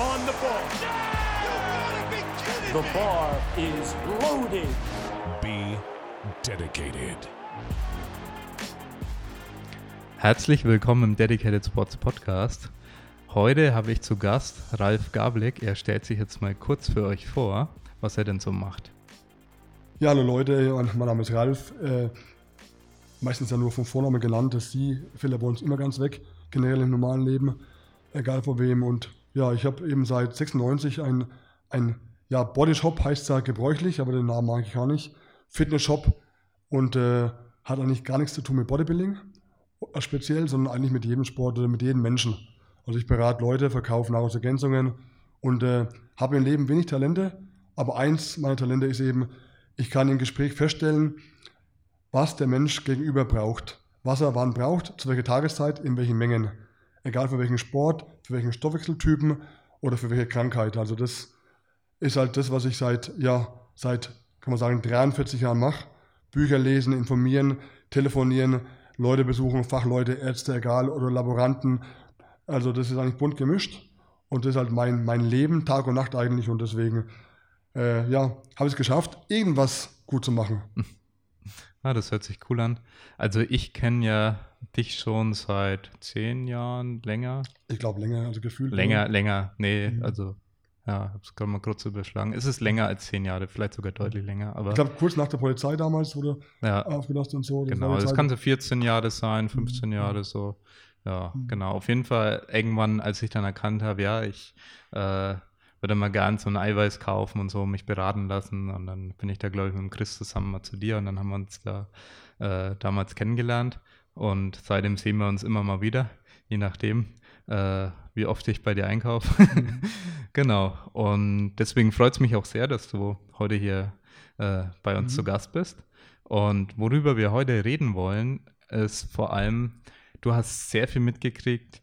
on the ball. The bar is loaded. Be dedicated. Herzlich willkommen im Dedicated Sports Podcast. Heute habe ich zu Gast Ralf Gablik. Er stellt sich jetzt mal kurz für euch vor, was er denn so macht. Ja, hallo Leute, mein Name ist Ralf. Äh, meistens ja nur vom Vornamen genannt. Das Sie fällt ja bei uns immer ganz weg, generell im normalen Leben, egal vor wem. Und ja, ich habe eben seit 96 ein, ein ja, Bodyshop, heißt ja gebräuchlich, aber den Namen mag ich gar nicht. Fitness-Shop und äh, hat eigentlich gar nichts zu tun mit Bodybuilding äh, speziell, sondern eigentlich mit jedem Sport oder mit jedem Menschen. Also ich berate Leute, verkaufe Nahrungsergänzungen und äh, habe im Leben wenig Talente, aber eins meiner Talente ist eben, ich kann im Gespräch feststellen, was der Mensch gegenüber braucht. Was er wann braucht, zu welcher Tageszeit, in welchen Mengen. Egal für welchen Sport, für welchen Stoffwechseltypen oder für welche Krankheit. Also das ist halt das, was ich seit, ja, seit, kann man sagen, 43 Jahren mache. Bücher lesen, informieren, telefonieren, Leute besuchen, Fachleute, Ärzte, egal, oder Laboranten. Also das ist eigentlich bunt gemischt. Und das ist halt mein, mein Leben, Tag und Nacht eigentlich. Und deswegen, äh, ja, habe ich es geschafft, irgendwas gut zu machen. Ah, das hört sich cool an. Also ich kenne ja dich schon seit zehn Jahren, länger. Ich glaube länger, also gefühlt. Länger, länger. Nee, Mhm. also ja, hab's gerade mal kurz überschlagen. Es ist länger als zehn Jahre, vielleicht sogar deutlich länger, aber Ich glaube, kurz nach der Polizei damals wurde ja, aufgedacht und so. Das genau. Das Zeit- kann so 14 Jahre sein, 15 Mhm. Jahre so. Ja, Mhm. genau. Auf jeden Fall irgendwann, als ich dann erkannt habe, ja, ich äh, würde mal gern so ein Eiweiß kaufen und so, mich beraten lassen. Und dann bin ich da, glaube ich, mit dem Chris zusammen mal zu dir und dann haben wir uns da äh, damals kennengelernt. Und seitdem sehen wir uns immer mal wieder, je nachdem, äh, wie oft ich bei dir einkaufe. genau. Und deswegen freut es mich auch sehr, dass du heute hier äh, bei uns Mhm. zu Gast bist. Und worüber wir heute reden wollen, ist vor allem, du hast sehr viel mitgekriegt,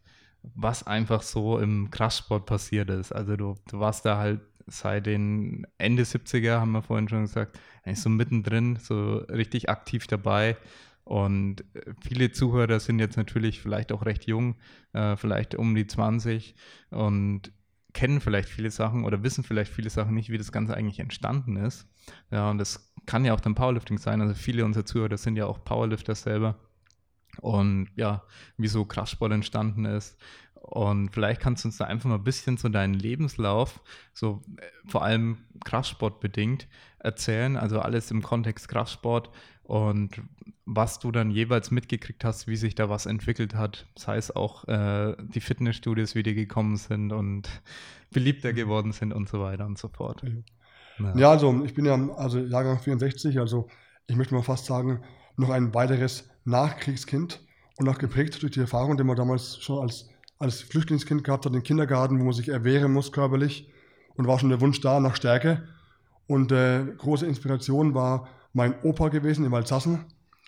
was einfach so im Kraftsport passiert ist. Also du, du warst da halt seit den Ende 70er, haben wir vorhin schon gesagt, eigentlich so mittendrin, so richtig aktiv dabei. Und äh, viele Zuhörer sind jetzt natürlich vielleicht auch recht jung, äh, vielleicht um die 20 und kennen vielleicht viele Sachen oder wissen vielleicht viele Sachen nicht, wie das Ganze eigentlich entstanden ist. Ja, und das kann ja auch dann Powerlifting sein. Also viele unserer Zuhörer sind ja auch Powerlifter selber. Und ja, wie so Kraftsport entstanden ist. Und vielleicht kannst du uns da einfach mal ein bisschen so deinen Lebenslauf, so äh, vor allem Kraftsport bedingt, erzählen. Also alles im Kontext Kraftsport und was du dann jeweils mitgekriegt hast, wie sich da was entwickelt hat. Das heißt auch äh, die Fitnessstudios, wie die gekommen sind und beliebter geworden sind und so weiter und so fort. Ja, also ich bin ja also Jahrgang 64, also ich möchte mal fast sagen, noch ein weiteres Nachkriegskind und auch geprägt durch die Erfahrung, die man damals schon als, als Flüchtlingskind gehabt hat, im Kindergarten, wo man sich erwehren muss körperlich und war schon der Wunsch da nach Stärke. Und äh, große Inspiration war mein Opa gewesen in Walsassen.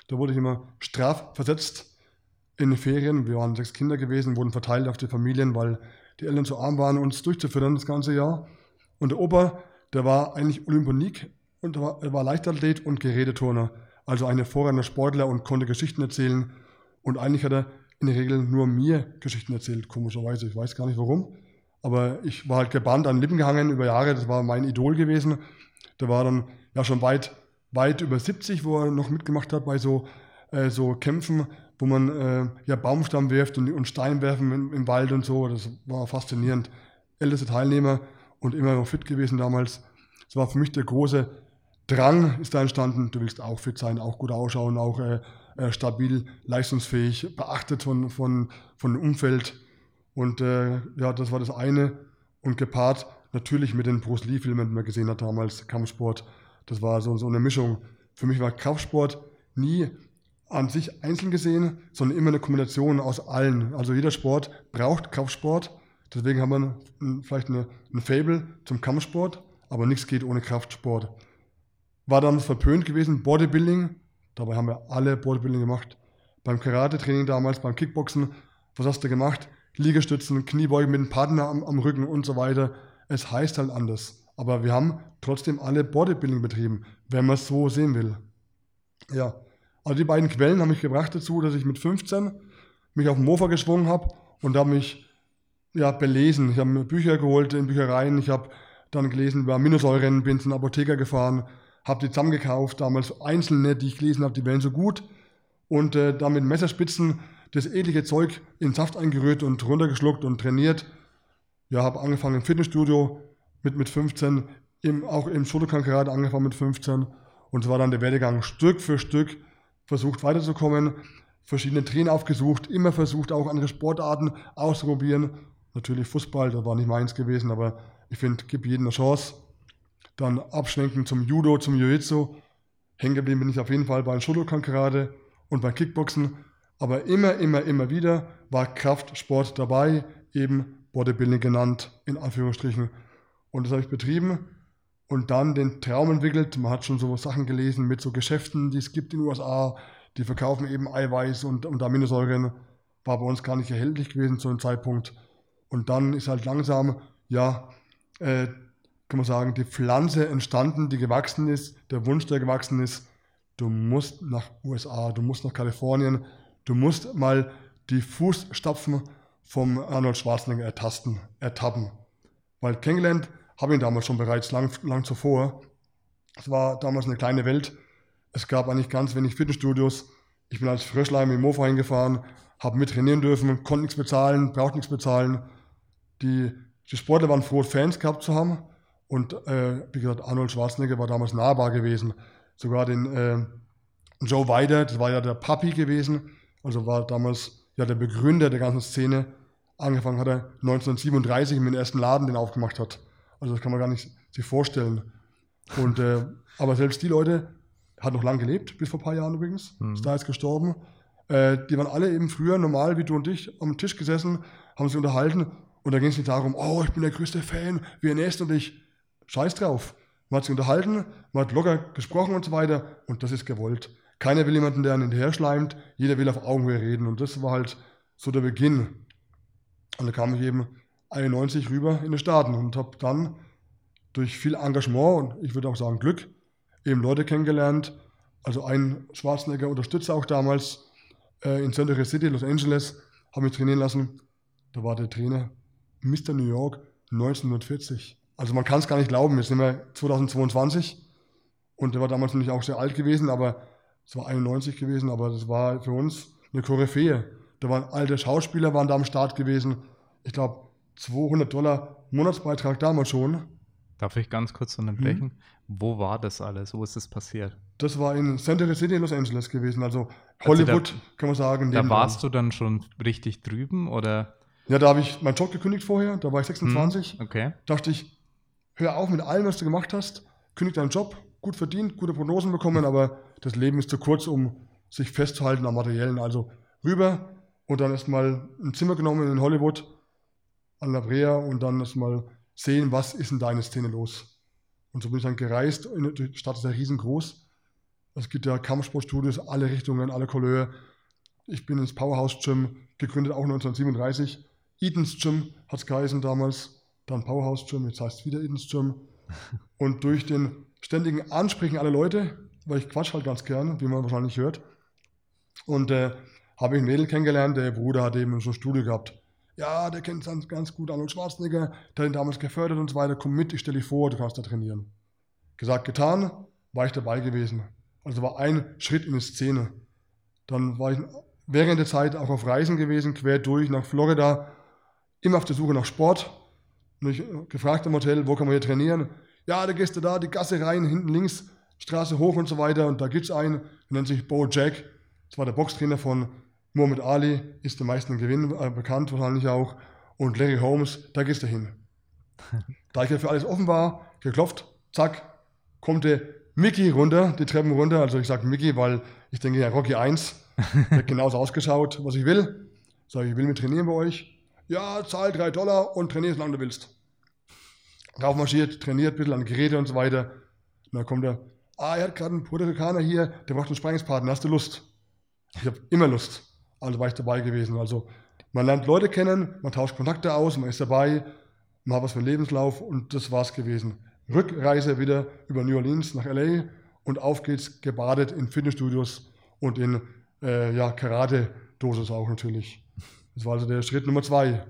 Da wurde ich immer strafversetzt in Ferien. Wir waren sechs Kinder gewesen, wurden verteilt auf die Familien, weil die Eltern zu arm waren, uns durchzufüttern das ganze Jahr. Und der Opa, der war eigentlich Olympionik und war, war Leichtathlet und Geräteturner. Also ein hervorragender Sportler und konnte Geschichten erzählen. Und eigentlich hat er in der Regel nur mir Geschichten erzählt, komischerweise. Ich weiß gar nicht warum. Aber ich war halt gebannt an Lippen gehangen über Jahre. Das war mein Idol gewesen. Der war dann ja schon weit, weit über 70, wo er noch mitgemacht hat bei so, äh, so Kämpfen, wo man äh, ja Baumstamm wirft und, und Stein werfen im, im Wald und so. Das war faszinierend. Älteste Teilnehmer und immer noch fit gewesen damals. Das war für mich der große Drang ist da entstanden, du willst auch fit sein, auch gut ausschauen, auch äh, äh, stabil, leistungsfähig, beachtet von, von, von dem Umfeld. Und äh, ja, das war das eine. Und gepaart natürlich mit den Bruce Lee-Filmen, die man gesehen hat damals, Kampfsport. Das war so, so eine Mischung. Für mich war Kraftsport nie an sich einzeln gesehen, sondern immer eine Kombination aus allen. Also jeder Sport braucht Kraftsport. Deswegen haben wir ein, vielleicht eine, ein Fable zum Kampfsport, aber nichts geht ohne Kraftsport. War damals verpönt gewesen, Bodybuilding. Dabei haben wir alle Bodybuilding gemacht. Beim Karate-Training damals, beim Kickboxen, was hast du gemacht? Liegestützen, Kniebeugen mit dem Partner am, am Rücken und so weiter. Es heißt halt anders. Aber wir haben trotzdem alle Bodybuilding betrieben, wenn man es so sehen will. Ja, also die beiden Quellen haben mich gebracht dazu, dass ich mit 15 mich auf den Mofa geschwungen habe und da mich ja, belesen. Ich habe mir Bücher geholt in Büchereien. Ich habe dann gelesen über Aminosäuren, bin zum Apotheker gefahren, habe die zusammengekauft. Damals einzelne, die ich gelesen habe, die wären so gut. Und äh, dann mit Messerspitzen das edlige Zeug in Saft eingerührt und runtergeschluckt und trainiert. Ja, habe angefangen im Fitnessstudio mit, mit 15, im, auch im Shotokan Karate angefangen mit 15. Und es war dann der Werdegang Stück für Stück versucht weiterzukommen, verschiedene Trainer aufgesucht, immer versucht auch andere Sportarten auszuprobieren. Natürlich Fußball, das war nicht meins gewesen, aber ich finde, gib jedem eine Chance. Dann abschwenken zum Judo, zum Jiu-Jitsu. Hängen geblieben bin ich auf jeden Fall bei Shotokan Karate und beim Kickboxen. Aber immer, immer, immer wieder war Kraftsport dabei, eben Bodybuilding genannt, in Anführungsstrichen. Und das habe ich betrieben und dann den Traum entwickelt. Man hat schon so Sachen gelesen mit so Geschäften, die es gibt in den USA, die verkaufen eben Eiweiß und, und Aminosäuren. War bei uns gar nicht erhältlich gewesen zu einem Zeitpunkt. Und dann ist halt langsam, ja, äh, kann man sagen, die Pflanze entstanden, die gewachsen ist, der Wunsch, der gewachsen ist. Du musst nach USA, du musst nach Kalifornien, du musst mal die Fußstapfen vom Arnold Schwarzenegger ertasten, ertappen. Weil kennengelernt habe ihn damals schon bereits lang, lang zuvor. Es war damals eine kleine Welt. Es gab eigentlich ganz wenig Fitnessstudios. Ich bin als Frischleim im Mofa hingefahren, habe mit trainieren dürfen, konnte nichts bezahlen, brauchte nichts bezahlen. Die, die Sportler waren froh, Fans gehabt zu haben. Und äh, wie gesagt, Arnold Schwarzenegger war damals nahbar gewesen. Sogar den äh, Joe Weider, das war ja der Papi gewesen, also war damals ja der Begründer der ganzen Szene. Angefangen hat er 1937 mit dem ersten Laden, den er aufgemacht hat. Also das kann man gar nicht sich vorstellen. Und, äh, aber selbst die Leute, hat noch lange gelebt, bis vor ein paar Jahren übrigens, mhm. ist da jetzt gestorben. Äh, die waren alle eben früher normal wie du und ich am Tisch gesessen, haben sich unterhalten und da ging es nicht darum, oh, ich bin der größte Fan, wie ernährst du dich? Scheiß drauf. Man hat sich unterhalten, man hat locker gesprochen und so weiter und das ist gewollt. Keiner will jemanden, der einen hinterher schleimt, jeder will auf Augenhöhe reden und das war halt so der Beginn. Und da kam ich eben 91 rüber in die Staaten und habe dann durch viel Engagement und ich würde auch sagen Glück eben Leute kennengelernt. Also ein Schwarzenegger Unterstützer auch damals äh, in Century City, Los Angeles, habe mich trainieren lassen. Da war der Trainer Mr. New York 1940. Also man kann es gar nicht glauben, jetzt sind wir 2022 und der war damals nämlich auch sehr alt gewesen, aber es war 91 gewesen, aber das war für uns eine Koryphäe. Da waren alte Schauspieler waren da am Start gewesen. Ich glaube 200 Dollar Monatsbeitrag damals schon. Darf ich ganz kurz unterbrechen? Hm. Wo war das alles? Wo ist das passiert? Das war in Center City in Los Angeles gewesen, also Hollywood, also da, kann man sagen. Da warst du dann schon richtig drüben oder? Ja, da habe ich meinen Job gekündigt vorher, da war ich 26. Hm, okay. Dachte ich, hör auf mit allem, was du gemacht hast, kündig deinen Job, gut verdient, gute Prognosen bekommen, aber das Leben ist zu kurz, um sich festzuhalten am Materiellen. Also rüber und dann erstmal ein Zimmer genommen in Hollywood an La Brea und dann erstmal sehen, was ist in deiner Szene los. Und so bin ich dann gereist. Die Stadt ist ja riesengroß. Es gibt ja Kampfsportstudios, alle Richtungen, alle Couleur. Ich bin ins Powerhouse Gym, gegründet auch 1937. Edens Gym hat es geheißen damals. Dann Powerhouse Gym, jetzt heißt es wieder Edens Gym. Und durch den ständigen Ansprechen aller Leute, weil ich quatsch halt ganz gern, wie man wahrscheinlich hört. Und äh, habe ich ein Mädel kennengelernt, der Bruder hat eben so ein Studio gehabt ja, der kennt ganz, ganz gut Arnold Schwarzenegger, der hat ihn damals gefördert und so weiter, komm mit, ich stelle dich vor, du kannst da trainieren. Gesagt, getan, war ich dabei gewesen. Also war ein Schritt in die Szene. Dann war ich während der Zeit auch auf Reisen gewesen, quer durch nach Florida, immer auf der Suche nach Sport. Und ich gefragt im Hotel, wo kann man hier trainieren? Ja, da gehst du da, die Gasse rein, hinten links, Straße hoch und so weiter. Und da gibt es einen, der nennt sich Bo Jack. Das war der Boxtrainer von Muhammad Ali ist der meisten Gewinn äh, bekannt, wahrscheinlich auch. Und Larry Holmes, da gehst du hin. da ich ja für alles offen war, geklopft, zack, kommt der Mickey runter, die Treppen runter. Also ich sage Mickey, weil ich denke ja Rocky 1, der hat genauso ausgeschaut, was ich will. Sage ich, will mit trainieren bei euch. Ja, zahl drei Dollar und trainier, solange du willst. Raufmarschiert, trainiert ein bisschen an Geräte und so weiter. Und dann kommt er, ah, er hat gerade einen Puerto Ricaner hier, der braucht einen Sprengingspartner, hast du Lust? Ich habe immer Lust. Also war ich dabei gewesen. Also man lernt Leute kennen, man tauscht Kontakte aus, man ist dabei, man hat was für einen Lebenslauf und das war's gewesen. Rückreise wieder über New Orleans nach LA und auf geht's gebadet in Fitnessstudios und in äh, ja, Karate-Dosis auch natürlich. Das war also der Schritt Nummer zwei.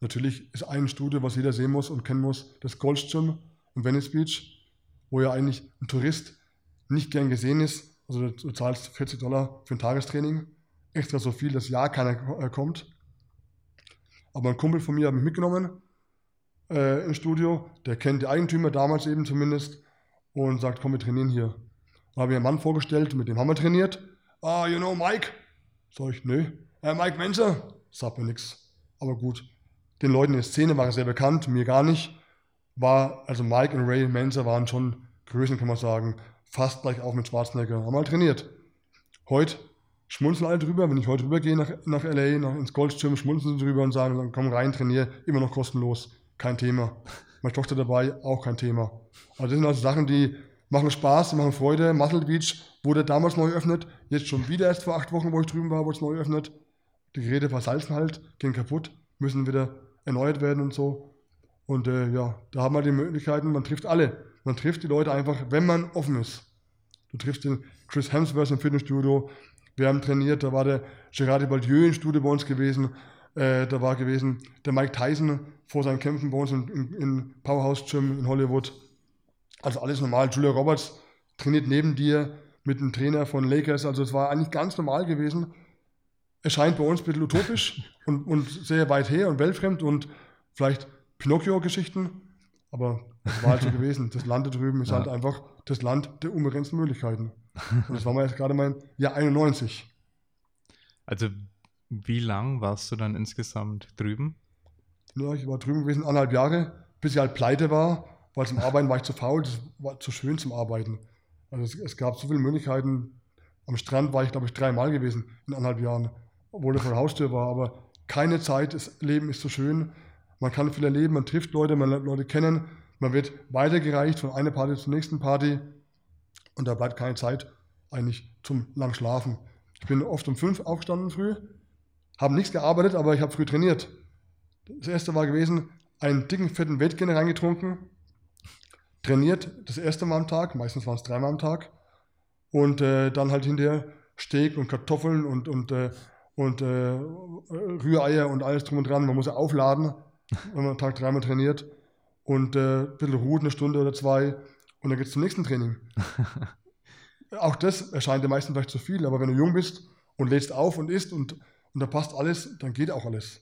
Natürlich ist ein Studio, was jeder sehen muss und kennen muss, das Gold's Gym in Venice Beach, wo ja eigentlich ein Tourist nicht gern gesehen ist. Also du zahlst 40 Dollar für ein Tagestraining, extra so viel, dass ja keiner äh, kommt. Aber ein Kumpel von mir hat mich mitgenommen äh, ins Studio, der kennt die Eigentümer damals eben zumindest und sagt, komm, wir trainieren hier. Da habe ich einen Mann vorgestellt, mit dem haben wir trainiert. Ah, you know Mike? Sag ich, nö. Äh, Mike Menzer? Sagt mir nichts. Aber gut. Den Leuten in der Szene war er sehr bekannt, mir gar nicht. War, also Mike und Ray Menzer waren schon Größen, kann man sagen. Fast gleich auf mit Schwarzenegger. Haben wir halt trainiert. Heute schmunzeln alle drüber. Wenn ich heute rübergehe nach, nach LA, nach, ins Goldstream, schmunzeln sie drüber und sagen, komm rein, trainier, immer noch kostenlos. Kein Thema. Meine Tochter dabei, auch kein Thema. Also das sind also Sachen, die machen Spaß, die machen Freude. Muscle Beach wurde damals neu eröffnet, jetzt schon wieder erst vor acht Wochen, wo ich drüben war, wurde es neu eröffnet. Die Geräte versalzen halt, gehen kaputt, müssen wieder erneuert werden und so. Und äh, ja, da haben wir die Möglichkeiten, man trifft alle. Man trifft die Leute einfach, wenn man offen ist. Du triffst den Chris Hemsworth im Fitnessstudio. Wir haben trainiert, da war der Gerard Depardieu im Studio bei uns gewesen. Äh, da war gewesen der Mike Tyson vor seinen Kämpfen bei uns in, in, in Powerhouse Gym in Hollywood. Also alles normal. Julia Roberts trainiert neben dir mit einem Trainer von Lakers. Also es war eigentlich ganz normal gewesen. Es scheint bei uns ein bisschen utopisch und, und sehr weit her und weltfremd und vielleicht Pinocchio-Geschichten. Aber es war halt so gewesen. Das Land da drüben ist ja. halt einfach das Land der unbegrenzten Möglichkeiten. Und das war mal jetzt gerade mein Jahr 91. Also wie lang warst du dann insgesamt drüben? Ja, ich war drüben gewesen anderthalb Jahre, bis ich halt pleite war, weil zum Arbeiten war ich zu faul, das war zu schön zum Arbeiten. Also es, es gab so viele Möglichkeiten. Am Strand war ich, glaube ich, dreimal gewesen in anderthalb Jahren, obwohl er vor der Haustür war. Aber keine Zeit, das Leben ist so schön. Man kann viel erleben, man trifft Leute, man lernt Leute kennen, man wird weitergereicht von einer Party zur nächsten Party und da bleibt keine Zeit eigentlich zum lang Schlafen. Ich bin oft um fünf aufgestanden früh, habe nichts gearbeitet, aber ich habe früh trainiert. Das erste war gewesen, einen dicken, fetten Wettgänner reingetrunken, trainiert das erste Mal am Tag, meistens waren es dreimal am Tag, und äh, dann halt hinterher Steak und Kartoffeln und, und, äh, und äh, Rühreier und alles drum und dran. Man muss ja aufladen, wenn man am Tag dreimal trainiert und äh, ein bisschen ruht, eine Stunde oder zwei, und dann geht es zum nächsten Training. Auch das erscheint den meisten vielleicht zu viel, aber wenn du jung bist und lädst auf und isst und und da passt alles, dann geht auch alles.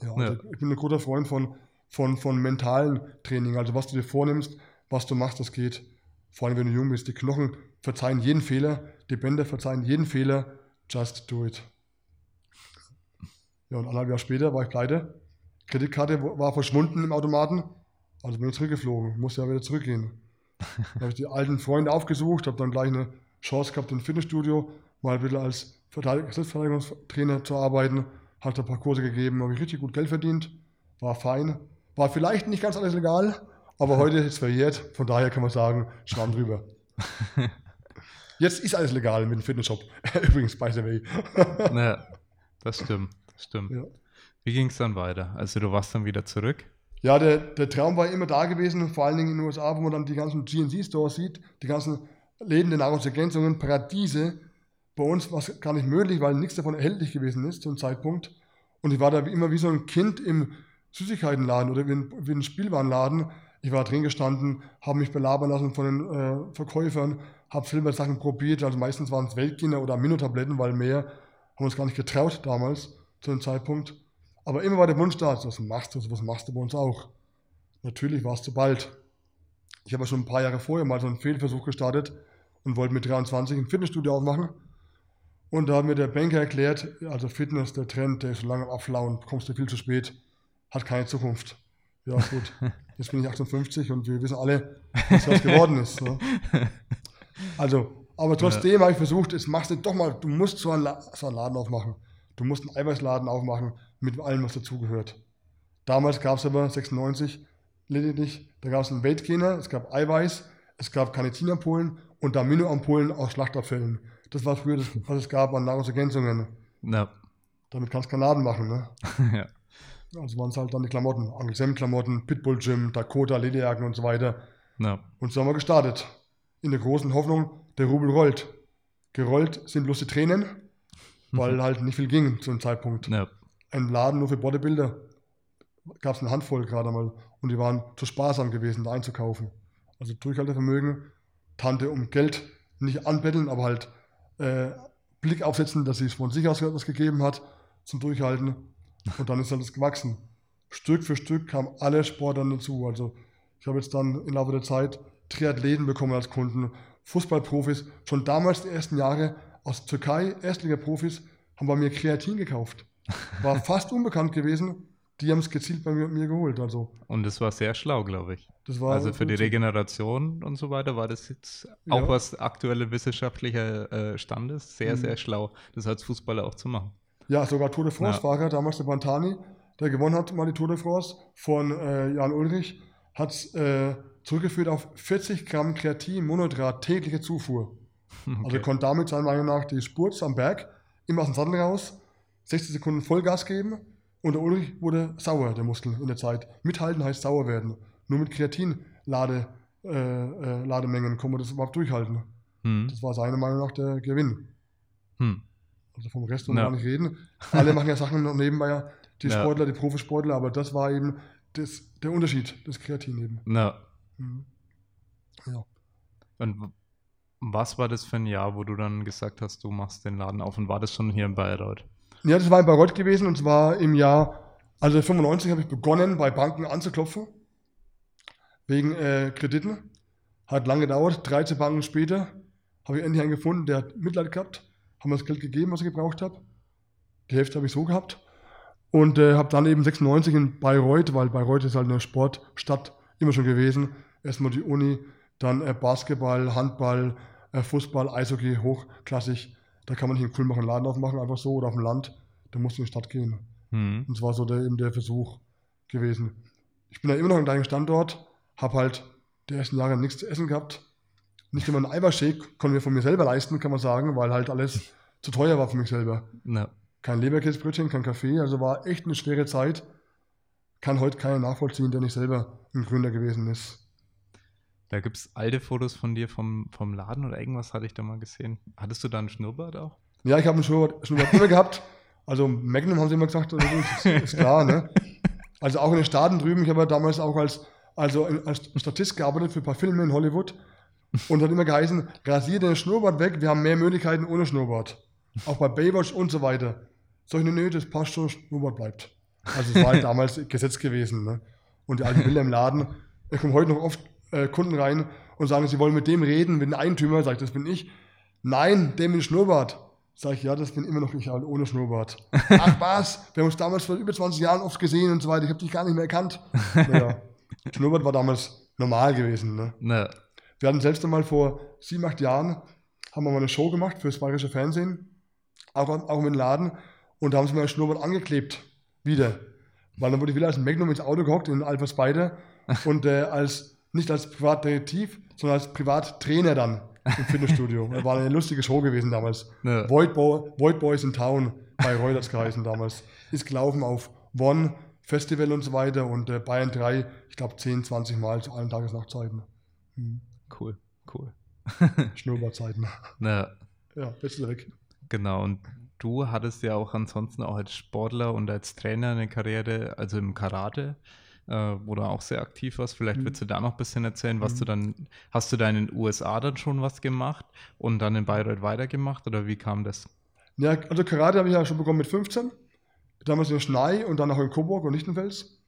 Ja, also ja. ich bin ein großer Freund von, von, von mentalen Training. Also was du dir vornimmst, was du machst, das geht. Vor allem, wenn du jung bist. Die Knochen verzeihen jeden Fehler, die Bänder verzeihen jeden Fehler. Just do it. Ja, und anderthalb Jahre später war ich pleite. Kreditkarte war verschwunden im Automaten. Also bin ich zurückgeflogen. Musste ja wieder zurückgehen. Da habe ich die alten Freunde aufgesucht, habe dann gleich eine Chance gehabt im Fitnessstudio, mal ein bisschen als Selbstverteidigungstrainer zu arbeiten. Hat ein paar Kurse gegeben, habe ich richtig gut Geld verdient. War fein. War vielleicht nicht ganz alles legal, aber heute ist es verjährt. Von daher kann man sagen, Schwamm drüber. Jetzt ist alles legal mit dem Fitnessshop. Übrigens, by the way. naja, das stimmt. Das stimmt. Ja. Wie ging es dann weiter? Also du warst dann wieder zurück? Ja, der, der Traum war immer da gewesen, vor allen Dingen in den USA, wo man dann die ganzen GNC-Stores sieht, die ganzen Läden der Nahrungsergänzungen, Paradiese, bei uns war es gar nicht möglich, weil nichts davon erhältlich gewesen ist zu einem Zeitpunkt. Und ich war da immer wie so ein Kind im Süßigkeitenladen oder wie ein, wie ein Spielwarenladen. Ich war drin gestanden, habe mich belabern lassen von den äh, Verkäufern, habe Filmsachen probiert. Also meistens waren es Weltkinder oder Aminotabletten, weil mehr haben wir uns gar nicht getraut damals zu dem Zeitpunkt. Aber immer war der Wunsch da, was machst du, was machst du bei uns auch. Natürlich war es zu bald. Ich habe schon ein paar Jahre vorher mal so einen Fehlversuch gestartet und wollte mit 23 ein Fitnessstudio aufmachen und da hat mir der Banker erklärt, also Fitness, der Trend, der ist so lange am Abflauen, kommst du viel zu spät, hat keine Zukunft. Ja, gut. Jetzt bin ich 58 und wir wissen alle, was das geworden ist. Ne? Also, aber trotzdem ja. habe ich versucht, es machst du doch mal, du musst so einen, so einen Laden aufmachen. Du musst einen Eiweißladen aufmachen mit allem, was dazugehört. Damals gab es aber 96 lediglich, da gab es einen Weightgainer, es gab Eiweiß, es gab Carnitinampullen und Aminoampullen aus Schlachtabfällen. Das war früher das, was es gab an Nahrungsergänzungen. Ja. Damit kannst du Kanaden machen, ne? ja. Also waren es halt dann die Klamotten, Uncle Sam Klamotten, Pitbull Gym, Dakota, Lederjacken und so weiter. Ja. Und so haben wir gestartet. In der großen Hoffnung, der Rubel rollt. Gerollt sind bloß die Tränen, weil halt nicht viel ging zu dem Zeitpunkt. Ja. ein Laden nur für Bodybuilder. Gab es eine Handvoll gerade mal. Und die waren zu sparsam gewesen, da einzukaufen. Also Durchhaltevermögen, Tante um Geld nicht anbetteln, aber halt äh, Blick aufsetzen, dass sie es von sich aus was gegeben hat zum Durchhalten. Und dann ist alles gewachsen. Stück für Stück kamen alle Sportler dazu. Also ich habe jetzt dann im Laufe der Zeit Triathleten bekommen als Kunden, Fußballprofis. Schon damals, die ersten Jahre, aus Türkei, Erstliga-Profis, haben bei mir Kreatin gekauft. War fast unbekannt gewesen. Die haben es gezielt bei mir, mir, geholt. Also, und das war sehr schlau, glaube ich. Das war also für die Regeneration und so weiter war das jetzt Ja. auch was aktuelle wissenschaftlicher äh, Stand ist. Sehr, Mhm. sehr schlau, das als Fußballer auch zu machen. Ja, sogar Tour de France-Fahrer, damals der Pantani, der gewonnen hat, mal die Tour de France von äh, Jan Ulrich, hat es äh, zurückgeführt auf 40 Gramm Kreatin, Monodrat, tägliche Zufuhr. Also Okay. er konnte damit seiner Meinung nach die Spurz am Berg immer aus dem Sattel raus, 60 Sekunden Vollgas geben und der Ulrich wurde sauer, der Muskel in der Zeit. Mithalten heißt sauer werden. Nur mit Kreatin-Lademengen äh, äh, Lademengen kann man das überhaupt durchhalten. Hm. Das war seiner Meinung nach der Gewinn. Hm. Also vom Rest wollen wir Ja. gar nicht reden. Alle machen ja Sachen noch nebenbei, die Ja. Sportler, die Profisportler, aber das war eben das, der Unterschied, das Kreatin eben. Na, Mhm. Ja. und was war das für ein Jahr, wo du dann gesagt hast, du machst den Laden auf und war das schon hier in Bayreuth? ja, das war in Bayreuth gewesen und zwar im Jahr, also 95 habe ich begonnen, bei Banken anzuklopfen, wegen äh, Krediten. Hat lange gedauert, 13 Banken später habe ich endlich einen gefunden, der hat Mitleid gehabt, haben mir das Geld gegeben, was ich gebraucht habe. Die Hälfte habe ich so gehabt. Und äh, habe dann eben 96 in Bayreuth, weil Bayreuth ist halt eine Sportstadt immer schon gewesen. Erstmal die Uni, dann äh, Basketball, Handball, äh, Fußball, Eishockey, hochklassig. Da kann man nicht einen cool machen Laden aufmachen, einfach so oder auf dem Land. Da musst du in die Stadt gehen. Hm. Und das war so der, eben der Versuch gewesen. Ich bin da immer noch im gleichen Standort, habe halt die ersten Jahre nichts zu essen gehabt. Nicht immer einen Eiweißshake konnten wir von mir selber leisten, kann man sagen, weil halt alles zu teuer war für mich selber. Na, Kein Leberkäsebrötchen, kein Kaffee, also war echt eine schwere Zeit. Kann heute keiner nachvollziehen, der nicht selber ein Gründer gewesen ist. da gibt es alte Fotos von dir vom, vom Laden oder irgendwas hatte ich da mal gesehen. Hattest du da einen Schnurrbart auch? Ja, ich habe einen Schnurrbart, Schnurrbart immer gehabt. Also Magnum haben sie immer gesagt, also ist, ist klar, ne? Also auch in den Staaten drüben, ich habe ja damals auch als, also als Statist gearbeitet für ein paar Filme in Hollywood und hat immer geheißen, rasier den Schnurrbart weg, wir haben mehr Möglichkeiten ohne Schnurrbart. Auch bei Baywatch und so weiter. Sag ich, nee, nee, das passt schon, Schnurrbart bleibt. Also es war halt damals Gesetz gewesen, ne? Und die alten Bilder im Laden, da kommen heute noch oft äh, Kunden rein und sagen, sie wollen mit dem reden, mit dem Eigentümer, sag ich, das bin ich. Nein, der mit dem Schnurrbart. Sag ich, ja, das bin immer noch ich, halt ohne Schnurrbart. Ach was, wir haben uns damals vor über 20 Jahren oft gesehen und so weiter, ich habe dich gar nicht mehr erkannt. Naja, Schnurrbart war damals normal gewesen. Ne? Na, Wir hatten selbst einmal vor sieben, acht Jahren, haben wir mal eine Show gemacht für das bayerische Fernsehen, auch, auch im Laden, und da haben sie mir ein Schnurrbart angeklebt. Wieder. Weil dann wurde ich wieder als Magnum ins Auto gehockt, in Alpha Spider, und äh, als, nicht als Privatdetektiv, sondern als Privattrainer dann im Fitnessstudio. Das war eine lustige Show gewesen damals. na, Void, Bo Void Boys in Town bei Reuters geheißen damals. Ist gelaufen auf One Festival und so weiter und äh, Bayern 3, ich glaube 10, 20 Mal zu allen Tagesnachtzeiten. Hm. Cool, cool. Schnurrbartzeiten. Na, Ja, bist du weg. Genau, und du hattest ja auch ansonsten auch als Sportler und als Trainer eine Karriere, also im Karate, äh, wo du auch sehr aktiv warst. Vielleicht Mhm. willst du da noch ein bisschen erzählen, was Mhm. du dann, hast du da in den USA dann schon was gemacht und dann in Bayreuth weitergemacht oder wie kam das? Ja, also Karate habe ich ja schon begonnen mit 15. Damals in Schnei und dann auch in Coburg und Lichtenfels.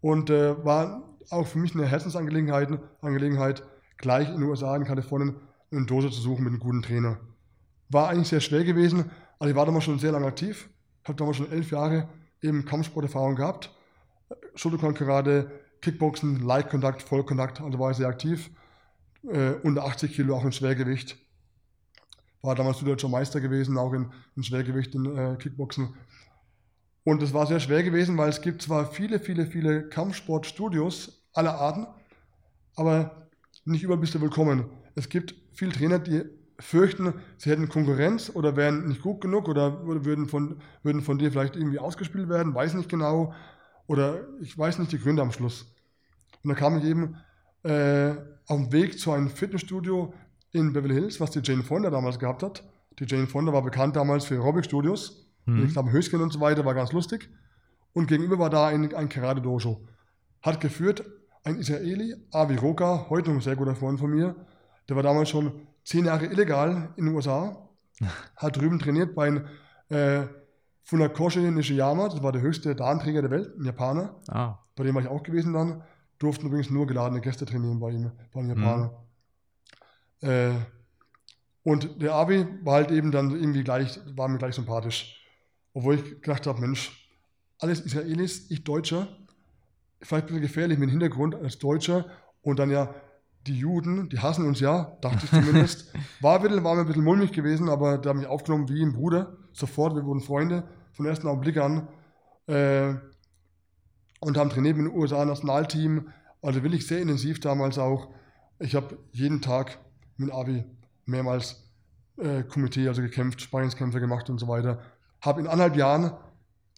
Und äh, war auch für mich eine Herzensangelegenheit, Angelegenheit, gleich in den USA, in Kalifornien, eine Dose zu suchen mit einem guten Trainer. War eigentlich sehr schwer gewesen. Also ich war damals schon sehr lange aktiv. Habe damals schon elf Jahre eben Kampfsporterfahrung gehabt. Shotokan Karate, Kickboxen, Light-Kontakt, Vollkontakt, also war ich sehr aktiv. Äh, unter 80 Kilo auch im Schwergewicht. War damals deutscher Meister gewesen, auch in, in Schwergewicht in äh, Kickboxen. Und es war sehr schwer gewesen, weil es gibt zwar viele, viele, viele Kampfsportstudios aller Arten, aber nicht überall bist du willkommen. Es gibt viele Trainer, die fürchten, sie hätten Konkurrenz oder wären nicht gut genug oder würden von, würden von dir vielleicht irgendwie ausgespielt werden, weiß nicht genau. Oder ich weiß nicht die Gründe am Schluss. Und da kam ich eben äh, auf dem Weg zu einem Fitnessstudio in Beverly Hills, was die Jane Fonda damals gehabt hat. Die Jane Fonda war bekannt damals für Aerobic-Studios. Mhm. Ich glaube, Höschen und so weiter war ganz lustig. Und gegenüber war da ein, ein Karate-Dojo. Hat geführt ein Israeli, Avi Roka, heute noch ein sehr guter Freund von mir. Der war damals schon zehn Jahre illegal in den USA. Hat drüben trainiert bei einem äh, Funakoshi Nishiyama, das war der höchste Dahnträger der Welt, ein Japaner. Ah, Bei dem war ich auch gewesen dann. Durften übrigens nur geladene Gäste trainieren bei ihm, bei den Japanern. Äh, und der Abi war halt eben dann irgendwie gleich, war mir gleich sympathisch. Obwohl ich gedacht habe, Mensch, alles Israelis, ich Deutscher, vielleicht ein bisschen gefährlich mit dem Hintergrund als Deutscher und dann ja die Juden, die hassen uns ja, dachte ich zumindest. War, ein bisschen, war mir ein bisschen mulmig gewesen, aber da haben mich aufgenommen wie ein Bruder, sofort, wir wurden Freunde von dem ersten Augenblick an. Äh, und haben trainiert mit dem USA-Nationalteam. Also wirklich sehr intensiv damals auch. Ich habe jeden Tag mit Abi mehrmals äh, Komitee, also gekämpft, Sparringskämpfe gemacht und so weiter. Habe in anderthalb Jahren,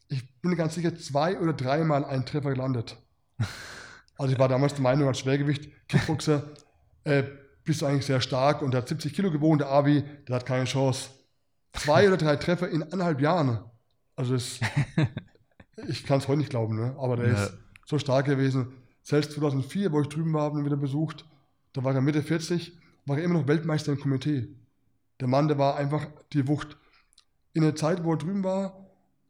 ich bin ganz sicher, zwei oder dreimal einen Treffer gelandet. Also ich war damals der Meinung, als Schwergewicht, Kickboxer, äh, bist du eigentlich sehr stark und der hat 70 Kilo gewohnt, der Abi, der hat keine Chance. Zwei oder drei Treffer in anderthalb Jahren. Also das, ich kann es heute nicht glauben, ne? aber der Ja. ist so stark gewesen. Selbst 2004, wo ich drüben war, haben ihn wieder besucht, da war er Mitte 40, war er immer noch Weltmeister im Komitee. Der Mann, der war einfach die Wucht. In der Zeit, wo er drüben war,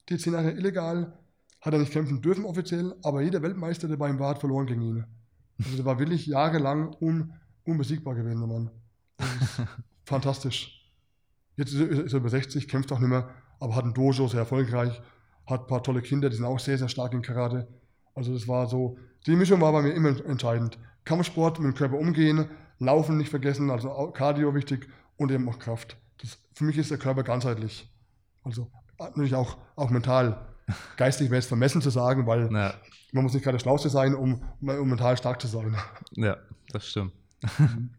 die zehn Jahre illegal, hat er nicht kämpfen dürfen offiziell, aber jeder Weltmeister, der bei ihm war, hat verloren gegen ihn. Also der war wirklich jahrelang un, unbesiegbar gewesen, der Mann. Fantastisch. Jetzt ist er, er über 60, kämpft auch nicht mehr, aber hat ein Dojo, sehr erfolgreich, hat ein paar tolle Kinder, die sind auch sehr, sehr stark in Karate. Also das war so, die Mischung war bei mir immer entscheidend. Kampfsport, mit dem Körper umgehen, Laufen nicht vergessen, also Cardio wichtig und eben auch Kraft. Das, für mich ist der Körper ganzheitlich. Also natürlich auch, auch mental. Geistig wäre es vermessen zu sagen, weil ja, man muss nicht gerade der Schlauste sein, um, um mental stark zu sein. ja, das stimmt.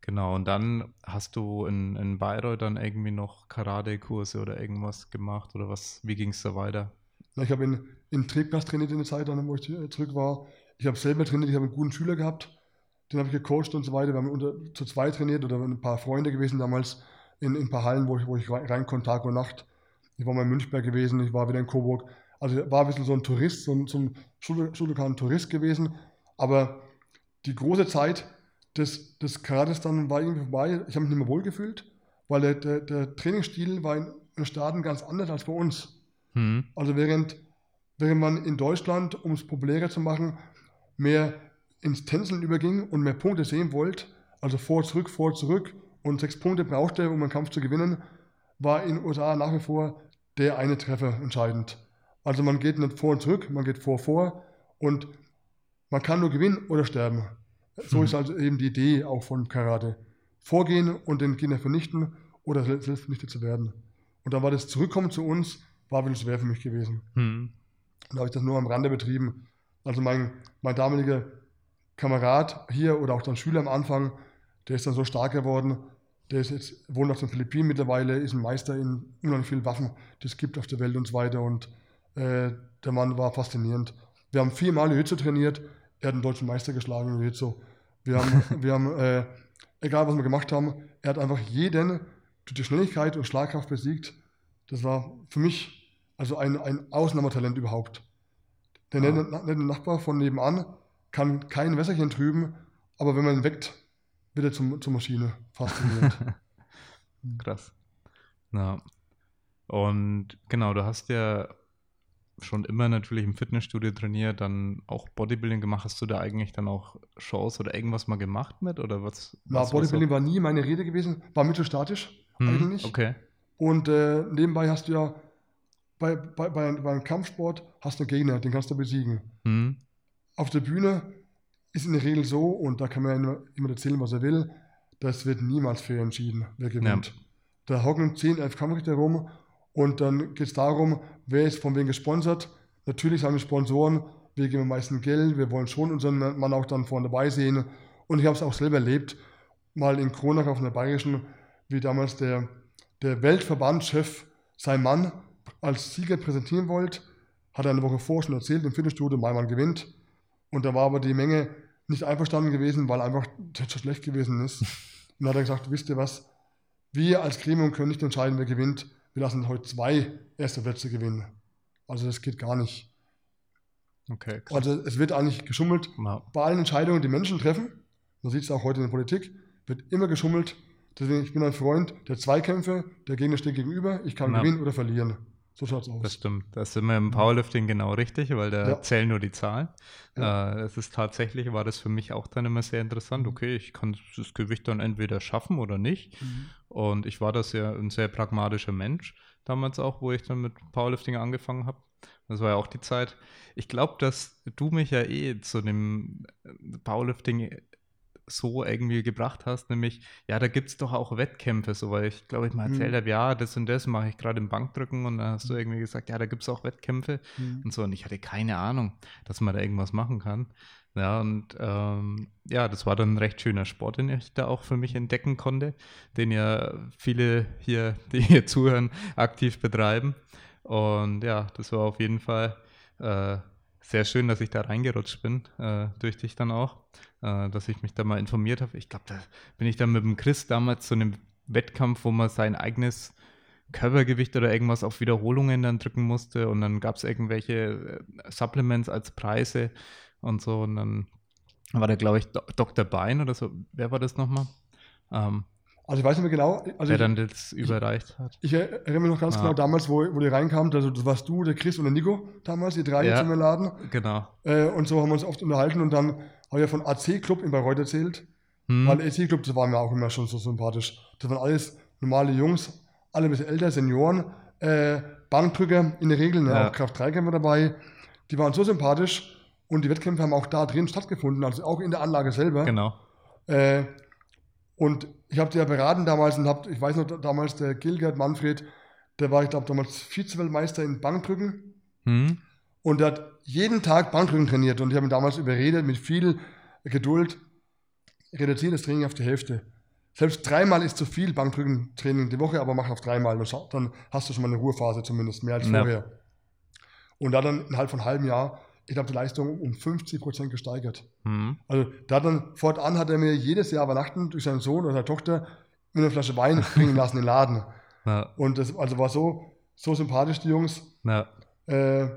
genau, und dann hast du in, in Bayreuth dann irgendwie noch Karate-Kurse oder irgendwas gemacht oder was, wie ging es da weiter? Na, Ich habe in, in Trebgas trainiert in der Zeit, dann, wo ich zurück war. Ich habe selber trainiert, ich habe einen guten Schüler gehabt, den habe ich gecoacht und so weiter. Wir haben unter, zu zweit trainiert oder ein paar Freunde gewesen damals in, in ein paar Hallen, wo ich, wo ich rein, rein konnte, Tag und Nacht. Ich war mal in Münchberg gewesen, ich war wieder in Coburg. Also war ein bisschen so ein Tourist, so ein, so ein Schuldekan Tourist gewesen. Aber die große Zeit des, des Karates dann war irgendwie vorbei. Ich habe mich nicht mehr wohlgefühlt, weil der, der, der Trainingsstil war in den Staaten ganz anders als bei uns. Hm. Also während, während man in Deutschland, um es populärer zu machen, mehr ins Tänzeln überging und mehr Punkte sehen wollte, also vor, zurück, vor, zurück und sechs Punkte brauchte, um einen Kampf zu gewinnen, war in den USA nach wie vor der eine Treffer entscheidend. Also man geht nicht vor und zurück, man geht vor, vor und man kann nur gewinnen oder sterben. So Mhm. ist also eben die Idee auch von Karate. Vorgehen und den Gegner vernichten oder selbst vernichtet zu werden. Und da war das Zurückkommen zu uns, war wirklich schwer für mich gewesen. Hm. Und da habe ich das nur am Rande betrieben. Also mein, mein damaliger Kamerad hier oder auch dann Schüler am Anfang, der ist dann so stark geworden, der ist jetzt, wohnt auf den Philippinen mittlerweile, ist ein Meister in unheimlich vielen Waffen, die es gibt auf der Welt und so weiter. Und äh, der Mann war faszinierend. Wir haben viermal Jiu-Jitsu trainiert, er hat einen deutschen Meister geschlagen in Jiu-Jitsu. Wir haben, wir haben äh, egal was wir gemacht haben, er hat einfach jeden durch die Schnelligkeit und Schlagkraft besiegt. Das war für mich also ein, ein Ausnahmetalent überhaupt. Der Ah. nette, nette Nachbar von nebenan kann kein Wässerchen trüben, aber wenn man ihn weckt, wird er zum, zur Maschine. Faszinierend. Krass. Ja. Und genau, du hast ja schon immer natürlich im Fitnessstudio trainiert, dann auch Bodybuilding gemacht. Hast du da eigentlich dann auch Shows oder irgendwas mal gemacht mit? Oder was? Na, was Bodybuilding war nie meine Rede gewesen, war mittelstatisch Hm, eigentlich. Okay. Und äh, nebenbei hast du ja bei, bei, bei, beim Kampfsport hast du einen Gegner, den kannst du besiegen. Hm. Auf der Bühne ist in der Regel so, und da kann man ja immer, erzählen, was er will, das wird niemals fair entschieden, wer gewinnt. Da hocken 10, 11 Kampfrichter rum und dann geht es darum, wer ist von wem gesponsert. Natürlich haben die Sponsoren, wir geben am meisten Geld, wir wollen schon unseren Mann auch dann vorne dabei sehen. Und ich habe es auch selber erlebt, mal in Kronach auf einer bayerischen, wie damals der, der Weltverbandschef seinen Mann als Sieger präsentieren wollte, hat er eine Woche vorher schon erzählt im Fitnessstudio, mein Mann gewinnt. Und da war aber die Menge nicht einverstanden gewesen, weil einfach das so schlecht gewesen ist. Und dann hat er gesagt, wisst ihr was, wir als Gremium können nicht entscheiden, wer gewinnt. wir lassen heute zwei erste Plätze gewinnen. Also das geht gar nicht. Okay. krass. Also es wird eigentlich geschummelt. Ja. Bei allen Entscheidungen, die Menschen treffen, man sieht es auch heute in der Politik, wird immer geschummelt. Deswegen, ich bin ein Freund der Zweikämpfe, der Gegner steht gegenüber, ich kann Ja. gewinnen oder verlieren. So schaut's aus. Das stimmt. Da sind wir im Powerlifting genau richtig, weil da Ja. zählen nur die Zahlen. Ja. Äh, es ist tatsächlich, war das für mich auch dann immer sehr interessant. Okay, ich kann das Gewicht dann entweder schaffen oder nicht. Mhm. Und ich war da sehr, ein sehr pragmatischer Mensch damals auch, wo ich dann mit Powerlifting angefangen habe. Das war ja auch die Zeit. Ich glaube, dass du mich ja eh zu dem äh, Powerlifting so irgendwie gebracht hast, nämlich, ja, da gibt es doch auch Wettkämpfe, so, weil ich glaube, ich mal Mhm. erzählt habe, ja, das und das mache ich gerade im Bankdrücken und dann hast du irgendwie gesagt, ja, da gibt es auch Wettkämpfe Mhm. und so und ich hatte keine Ahnung, dass man da irgendwas machen kann. Ja, und ähm, ja, das war dann ein recht schöner Sport, den ich da auch für mich entdecken konnte, den ja viele hier, die hier zuhören, aktiv betreiben. Und ja, das war auf jeden Fall äh, sehr schön, dass ich da reingerutscht bin, äh, durch dich dann auch, äh, dass ich mich da mal informiert habe. Ich glaube, da bin ich dann mit dem Chris damals zu einem Wettkampf, wo man sein eigenes Körpergewicht oder irgendwas auf Wiederholungen dann drücken musste und dann gab es irgendwelche äh, Supplements als Preise und so und dann war da, glaube ich, Dr. Bein oder so. Wer war das nochmal? Ähm, Also ich weiß nicht mehr genau. Also der ich, dann das überreicht hat. ich erinnere mich noch ganz Ah. genau damals, wo, wo die reinkamt. Also das warst du, der Chris und der Nico damals, die drei Ja. jetzt im Laden. Genau. Äh, und so haben wir uns oft unterhalten und dann habe ich ja von AC Club in Bayreuth erzählt. Hm. Weil AC Club, das war mir auch immer schon so sympathisch. Das waren alles normale Jungs, alle ein bisschen älter, Senioren, äh, Bankdrücker in der Regel, ne, Ja. auch Kraft-3-Kämpfer dabei. Die waren so sympathisch und die Wettkämpfe haben auch da drin stattgefunden, also auch in der Anlage selber. Genau. Äh, und ich habe die ja beraten damals und hab, ich weiß noch, damals der Gilgert Manfred, der war, ich glaube, damals Vize-Weltmeister in Bankdrücken. Hm. Und er hat jeden Tag Bankdrücken trainiert und ich habe ihn damals überredet, mit viel Geduld, reduzieren das Training auf die Hälfte. Selbst dreimal ist zu viel Bankdrücken-Training die Woche, aber mach auf dreimal, dann hast du schon mal eine Ruhephase zumindest, mehr als Ja. vorher. Und da dann innerhalb von einem halben Jahr, ich habe die Leistung um 50 Prozent gesteigert. Hm. Also da dann fortan hat er mir jedes Jahr Weihnachten durch seinen Sohn oder seine Tochter mit einer Flasche Wein bringen lassen in den Laden. Ja. Und das also war so, so sympathisch, die Jungs. Ja. Äh,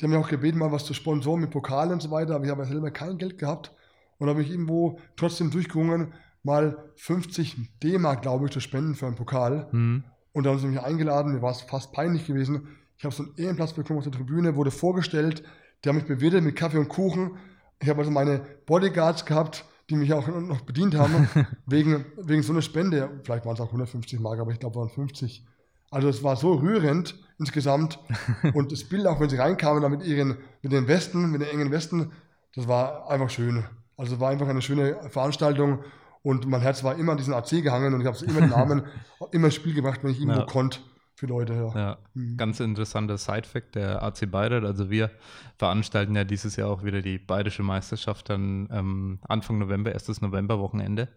die haben mich auch gebeten, mal was zu sponsoren mit Pokalen und so weiter, aber ich habe ja selber kein Geld gehabt und habe mich irgendwo trotzdem durchgerungen, mal 50 D-Mark, glaube ich, zu spenden für einen Pokal. Hm. Und da haben sie mich eingeladen, mir war es fast peinlich gewesen. Ich habe so einen Ehrenplatz bekommen auf der Tribüne, wurde vorgestellt, die haben mich bewirtet mit Kaffee und Kuchen. Ich habe also meine Bodyguards gehabt, die mich auch noch bedient haben, wegen, wegen so einer Spende. Vielleicht waren es auch 150 Mark, aber ich glaube, es waren 50. Also es war so rührend insgesamt. Und das Bild, auch wenn sie reinkamen, da mit ihren, mit den Westen, mit den engen Westen, das war einfach schön. Also es war einfach eine schöne Veranstaltung. Und mein Herz war immer an diesen AC gehangen und ich habe es immer den Namen, immer ins Spiel gebracht, wenn ich irgendwo Ja. konnte für Leute. Ja. Ja, Mhm. ganz interessanter Side-Fact, der AC Bayreuth, also wir veranstalten ja dieses Jahr auch wieder die Bayerische Meisterschaft dann ähm, Anfang November, erstes Novemberwochenende.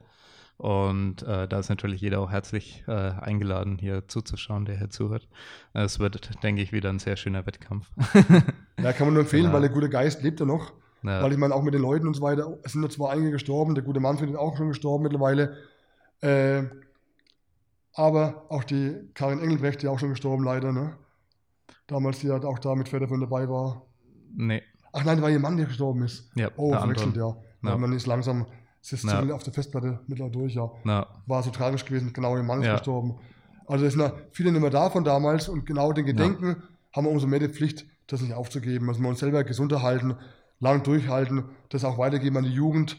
Und äh, da ist natürlich jeder auch herzlich äh, eingeladen, hier zuzuschauen, der hier zuhört. Es wird, denke ich, wieder ein sehr schöner Wettkampf. Ja, kann man nur empfehlen, Ja. weil der gute Geist lebt ja noch. Ja. Weil ich meine, auch mit den Leuten und so weiter, es sind ja zwar einige gestorben, der gute Manfred ist auch schon gestorben mittlerweile. Äh, aber auch die Karin Engelbrecht, die auch schon gestorben leider, ne? Damals, die halt auch da mit Federfund dabei war. nee, Ach nein, war ihr Mann, der gestorben ist. ja, Oh, der verwechselt, ja. Ja. Man ist langsam, es ist Ja. auf der Festplatte mittlerweile durch, ja. Na, War so tragisch gewesen, genau ihr Mann ist Ja. gestorben. Also es sind ja viele nicht mehr da von damals und genau den Gedenken haben wir umso mehr die Pflicht, das nicht aufzugeben. Also wir uns selber gesund erhalten, lang durchhalten, das auch weitergeben an die Jugend.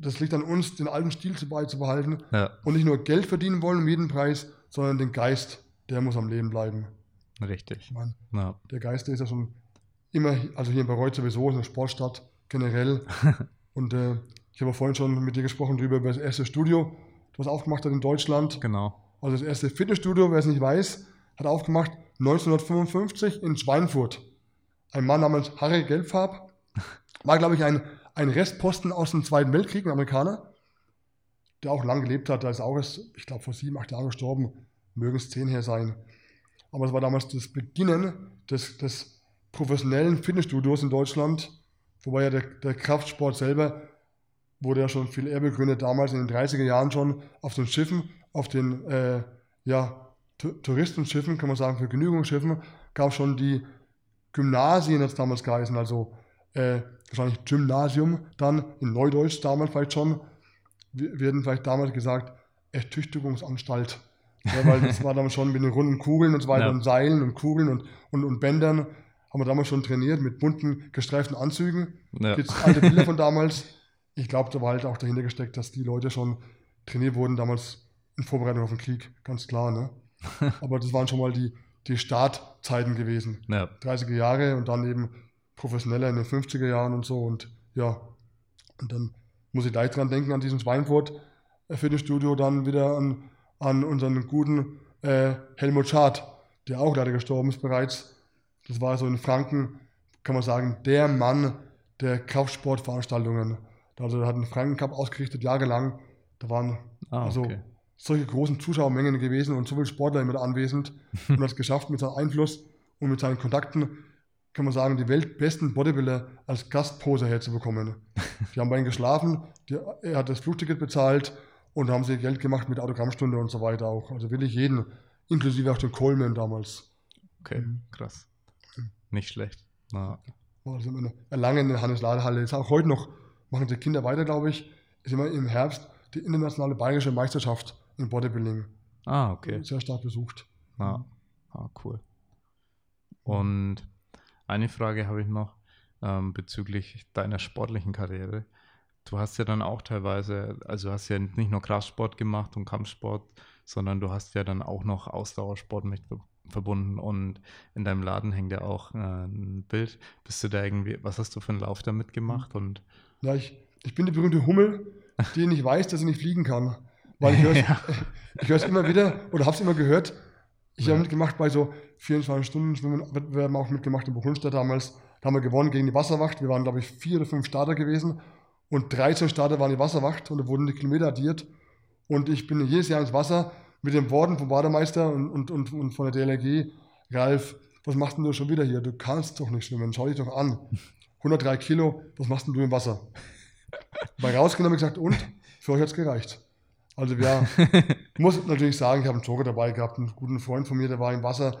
Das liegt an uns, den alten Stil zu beizubehalten ja, und nicht nur Geld verdienen wollen um jeden Preis, sondern den Geist, der muss am Leben bleiben. richtig. Ich meine, Na, der Geist, der ist ja schon immer, also hier in Bayreuth sowieso, ist eine Sportstadt generell. und äh, ich habe vorhin schon mit dir gesprochen drüber über das erste Studio, was aufgemacht hat in Deutschland. genau. Also das erste Fitnessstudio, wer es nicht weiß, hat aufgemacht 1955 in Schweinfurt. Ein Mann namens Harry Gelbfarb war, glaube ich, ein, ein Restposten aus dem Zweiten Weltkrieg, ein Amerikaner, der auch lang gelebt hat. Der ist auch erst, ich glaube, vor sieben, acht Jahren gestorben. Mögen es zehn her sein. Aber es war damals das Beginnen des, des professionellen Fitnessstudios in Deutschland, wobei ja der, der Kraftsport selber wurde ja schon viel eher begründet, damals in den 30er Jahren schon auf den Schiffen, auf den, äh, ja, Touristenschiffen, kann man sagen, Vergnügungsschiffen, gab es schon die Gymnasien, es damals geheißen, also äh, wahrscheinlich Gymnasium, dann in Neudeutsch damals vielleicht schon, wir werden vielleicht damals gesagt, Ertüchtigungsanstalt. Ja, weil das war damals schon mit den runden Kugeln und so weiter Ja. und Seilen und Kugeln und, und, und Bändern. Haben wir damals schon trainiert mit bunten, gestreiften Anzügen. Ja. Gibt alte Bilder von damals. Ich glaube, da war halt auch dahinter gesteckt, dass die Leute schon trainiert wurden damals in Vorbereitung auf den Krieg, ganz klar. Ne? Aber das waren schon mal die, die Startzeiten gewesen. Ja. 30er Jahre und dann eben professioneller in den 50er Jahren und so. Und ja, und dann muss ich gleich dran denken, an diesen Schweinfurt äh, Fitnessstudio, dann wieder an, an unseren guten äh, Helmut Schad, der auch leider gestorben ist bereits. Das war so in Franken, kann man sagen, der Mann der Kraftsportveranstaltungen. Also er hat einen Franken Cup ausgerichtet, jahrelang. Da waren Ah, also okay. solche großen Zuschauermengen gewesen und so viele Sportler immer anwesend und hat es geschafft mit seinem Einfluss und mit seinen Kontakten, kann man sagen, die weltbesten Bodybuilder als Gastposer herzubekommen. Die haben bei ihm geschlafen, die, er hat das Flugticket bezahlt und haben sie Geld gemacht mit Autogrammstunde und so weiter auch. Also wirklich jeden, inklusive auch den Coleman damals. Okay, krass. Nicht schlecht. War also eine Erlangen Hannes-Ladehalle. Ist auch heute noch, machen die Kinder weiter, glaube ich, ist immer im Herbst die internationale bayerische Meisterschaft im Bodybuilding. Ah, okay. Sehr stark besucht. Ja. Ah, cool. Und eine Frage habe ich noch ähm, bezüglich deiner sportlichen Karriere. Du hast ja dann auch teilweise, also du hast ja nicht nur Kraftsport gemacht und Kampfsport, sondern du hast ja dann auch noch Ausdauersport mit ver- verbunden und in deinem Laden hängt ja auch äh, ein Bild. Bist du da irgendwie, was hast du für einen Lauf da mitgemacht? Und Ja, ich, ich bin die berühmte Hummel, die nicht weiß, dass sie nicht fliegen kann. Weil ich höre es Ja. immer wieder oder habe es immer gehört. Ich Ja. habe mitgemacht bei so 24 Stunden Schwimmen, Wettbewerben auch mitgemacht in Buchholster damals. Da haben wir gewonnen gegen die Wasserwacht. Wir waren, glaube ich, vier oder fünf Starter gewesen. Und 13 Starter waren die Wasserwacht und da wurden die Kilometer addiert. Und ich bin jedes Jahr ins Wasser mit den Worten vom Bademeister und, und, und, und von der DLRG. Ralf, was machst denn du schon wieder hier? Du kannst doch nicht schwimmen. Schau dich doch an. 103 Kilo, was machst denn du im Wasser? Bei rausgenommen ich gesagt, und? Für euch hat es gereicht. Also ja, ich muss natürlich sagen, ich habe einen Joker dabei gehabt, einen guten Freund von mir, der war im Wasser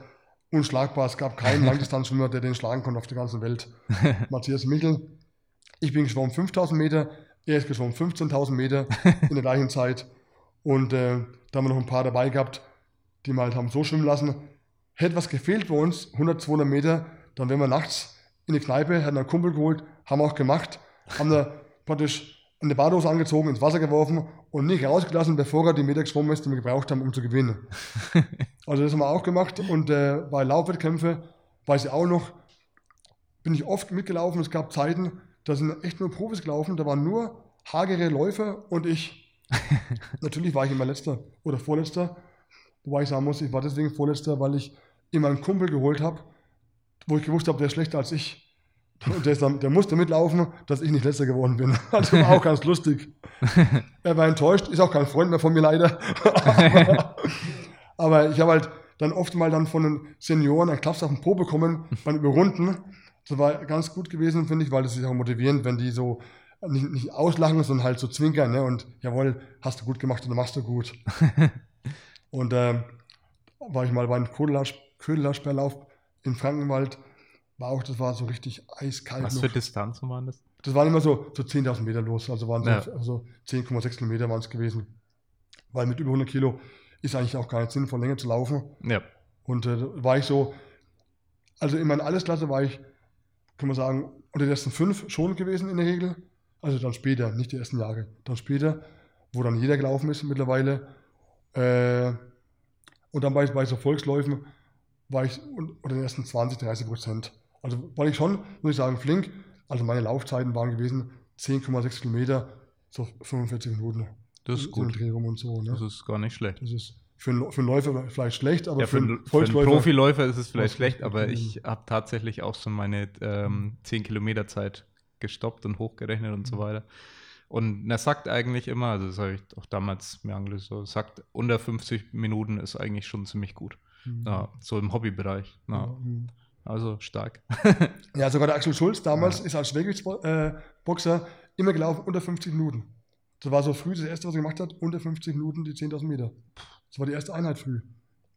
unschlagbar. Es gab keinen Langdistanzschwimmer, der den schlagen konnte auf der ganzen Welt. Matthias Michel. Ich bin geschwommen 5000 Meter, er ist geschwommen 15.000 Meter in der gleichen Zeit. Und äh, da haben wir noch ein paar dabei gehabt, die mal halt haben so schwimmen lassen. Hätte was gefehlt bei uns, 100, 200 Meter, dann wären wir nachts in die Kneipe, hätten einen Kumpel geholt, haben auch gemacht, haben da praktisch eine Badehose angezogen, ins Wasser geworfen und nicht rausgelassen, bevor er die Meter geschwommen ist, die wir gebraucht haben, um zu gewinnen. also das haben wir auch gemacht und äh, bei Laufwettkämpfen weiß ich auch noch, bin ich oft mitgelaufen. Es gab Zeiten, da sind echt nur Profis gelaufen, da waren nur hagere Läufer und ich. Natürlich war ich immer letzter oder vorletzter, wobei ich sagen muss, ich war deswegen vorletzter, weil ich immer einen Kumpel geholt habe, wo ich gewusst habe, der ist schlechter als ich. Und der, dann, der musste mitlaufen, dass ich nicht letzter geworden bin. Also war auch ganz lustig. Er war enttäuscht, ist auch kein Freund mehr von mir leider. aber, aber ich habe halt dann oft mal dann von den Senioren einen Klaps auf den Po bekommen beim Überrunden. Das war ganz gut gewesen, finde ich, weil das ist auch motivierend, wenn die so nicht, nicht auslachen, sondern halt so zwinkern. Ne? Und jawohl, hast du gut gemacht und machst du gut. und ähm, war ich mal beim Ködelersperrlauf in Frankenwald. War auch, das war so richtig eiskalt. was noch. für Distanzen waren das? Das waren immer so, so 10.000 Meter los, also waren so Ja. also 10,6 Kilometer waren es gewesen. Weil mit über 100 Kilo ist eigentlich auch gar nicht sinnvoll, länger zu laufen. Ja. Und äh, da war ich so, also in meiner Allesklasse war ich, kann man sagen, unter den ersten fünf schon gewesen in der Regel. Also dann später, nicht die ersten Jahre, dann später, wo dann jeder gelaufen ist mittlerweile. Äh, und dann bei, bei so Volksläufen war ich un- unter den ersten 20, 30 Prozent. Also war ich schon, muss ich sagen, flink. Also meine Laufzeiten waren gewesen 10,6 Kilometer, so 45 Minuten. Das ist gut. Und so. Ne? Das ist gar nicht schlecht. Das ist für einen, für einen Läufer vielleicht schlecht, aber Ja, für, einen, für einen Profiläufer ist es vielleicht schlecht, aber ich habe tatsächlich auch so meine ähm, 10 Kilometer Zeit gestoppt und hochgerechnet und so Mhm. weiter. Und er sagt eigentlich immer, also das habe ich auch damals mir angelesen, so, sagt, unter 50 Minuten ist eigentlich schon ziemlich gut. Mhm. Ja, so im Hobbybereich. Ja, Mhm. Also stark. Ja, sogar der Axel Schulz damals ist als Schwergewichtsboxer immer gelaufen unter 50 Minuten. Das war so früh das erste, was er gemacht hat, unter 50 Minuten die 10.000 Meter. Das war die erste Einheit früh.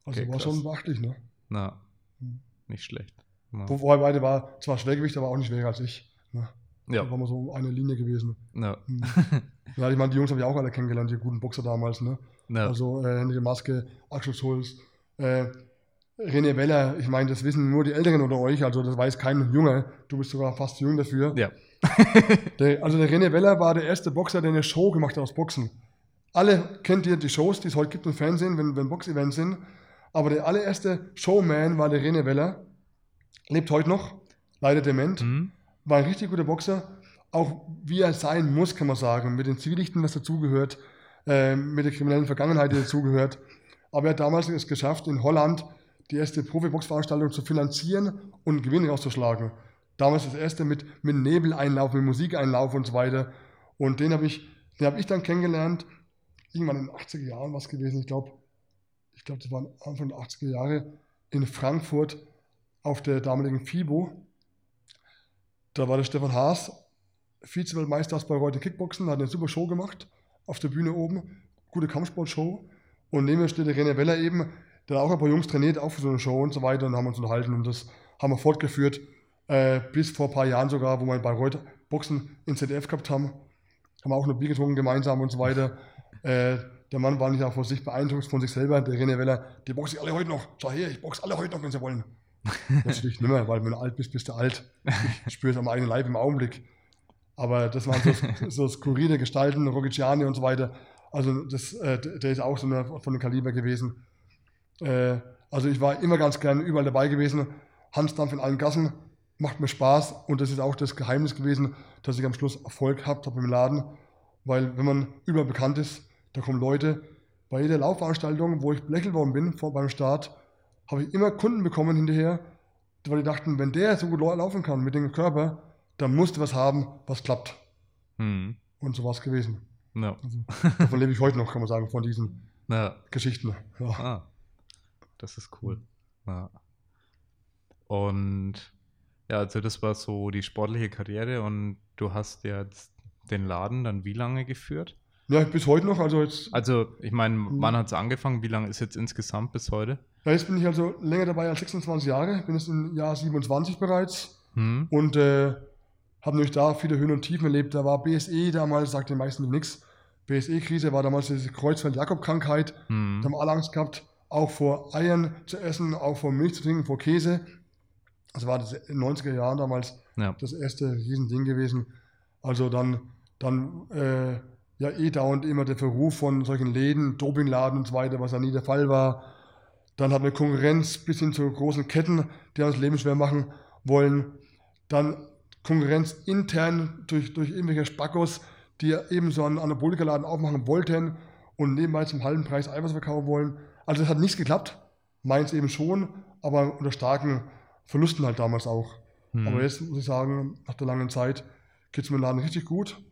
Also Okay, war krass. schon beachtlich, ne? Na, Hm. nicht schlecht. Ja. Wo- Wobei beide war zwar Schwergewicht, aber auch nicht schwerer als ich. Ne? Ja. Da waren wir so eine Linie gewesen. Ja. Hm. Ja, ich meine, die Jungs habe ich auch alle kennengelernt, die guten Boxer damals, ne? Ja. Also äh, Henry Maske, Axel Schulz, äh, René Weller, ich meine, das wissen nur die Älteren unter euch, also das weiß kein Junge. Du bist sogar fast zu jung dafür. ja. Der, also der René Weller war der erste Boxer, der eine Show gemacht hat aus Boxen. Alle kennt ihr die Shows, die es heute gibt im Fernsehen, wenn, wenn Boxevents sind. Aber der allererste Showman war der René Weller. Lebt heute noch, leider dement. Hm? War ein richtig guter Boxer. Auch wie er sein muss, kann man sagen. Mit den Zwielichten, was dazugehört. Äh, mit der kriminellen Vergangenheit, die dazugehört. Aber er hat damals es geschafft, in Holland die erste Profiboxveranstaltung zu finanzieren und Gewinn rauszuschlagen. Damals das erste mit, mit Nebeleinlauf, mit Musikeinlauf und so weiter. Und den habe ich, habe ich dann kennengelernt. Irgendwann in den 80er Jahren was gewesen. Ich glaube, ich glaube, das waren Anfang der 80er Jahre in Frankfurt auf der damaligen FIBO. Da war der Stefan Haas, Vize-Weltmeister aus Bayreuth in Kickboxen, hat eine super Show gemacht auf der Bühne oben. Gute Kampfsportshow. Und neben mir steht der René Weller eben, hat auch ein paar Jungs trainiert, auch für so eine Show und so weiter. Und haben uns unterhalten und das haben wir fortgeführt. Äh, bis vor ein paar Jahren sogar, wo wir in Bayreuth Boxen in ZDF gehabt haben. Haben wir auch noch Bier getrunken gemeinsam und so weiter. Äh, der Mann war nicht auch von sich beeindruckt, von sich selber. Der René Weller, die boxe ich alle heute noch. Schau her, ich boxe alle heute noch, wenn sie wollen. Natürlich nicht mehr, weil wenn du alt bist, bist du alt. Ich spüre es am eigenen Leib im Augenblick. Aber das waren so, so skurrile Gestalten, Rogiciani und so weiter. Also das, äh, der ist auch so eine, von dem Kaliber gewesen. Äh, also ich war immer ganz gern überall dabei gewesen. Hansdampf in allen Gassen, macht mir Spaß. Und das ist auch das Geheimnis gewesen, dass ich am Schluss Erfolg gehabt habe im Laden. Weil wenn man überall bekannt ist, da kommen Leute. Bei jeder Laufveranstaltung, wo ich belächelt worden bin vor, beim Start, habe ich immer Kunden bekommen hinterher, weil die dachten, wenn der so gut lau- laufen kann mit dem Körper, dann musst du was haben, was klappt. Hm. Und so war es gewesen. Ja. Also, davon lebe ich heute noch, kann man sagen, von diesen Ja. Geschichten. Ja. Ah, das ist cool. Ja. Und ja, also das war so die sportliche Karriere und du hast jetzt den Laden dann wie lange geführt? ja, bis heute noch. Also jetzt, Also, ich meine, Mhm. wann hat es angefangen? Wie lange ist jetzt insgesamt bis heute? ja, jetzt bin ich also länger dabei als 26 Jahre, bin jetzt im Jahr 27 bereits Hm? und äh, habe natürlich da viele Höhen und Tiefen erlebt. Da war BSE damals, sagt den meisten nichts. BSE-Krise war damals diese Kreuzfeld-Jakob-Krankheit. Hm. Da haben alle Angst gehabt, auch vor Eiern zu essen, auch vor Milch zu trinken, vor Käse. Das war das in den 90er Jahren damals Ja. das erste Riesending gewesen. Also dann, dann äh, ja eh dauernd immer der Verruf von solchen Läden, Dopingladen und so weiter, was ja nie der Fall war. Dann hat eine Konkurrenz bis hin zu großen Ketten, die uns das Leben schwer machen wollen. Dann Konkurrenz intern durch, durch irgendwelche Spackos, die eben so einen Anabolikaladen aufmachen wollten und nebenbei zum halben Preis Eiweiß verkaufen wollen. Also es hat nicht geklappt. Meins eben schon, aber unter starken Verlusten halt damals auch. Hm. Aber jetzt muss ich sagen, nach der langen Zeit geht es mir im Laden richtig gut.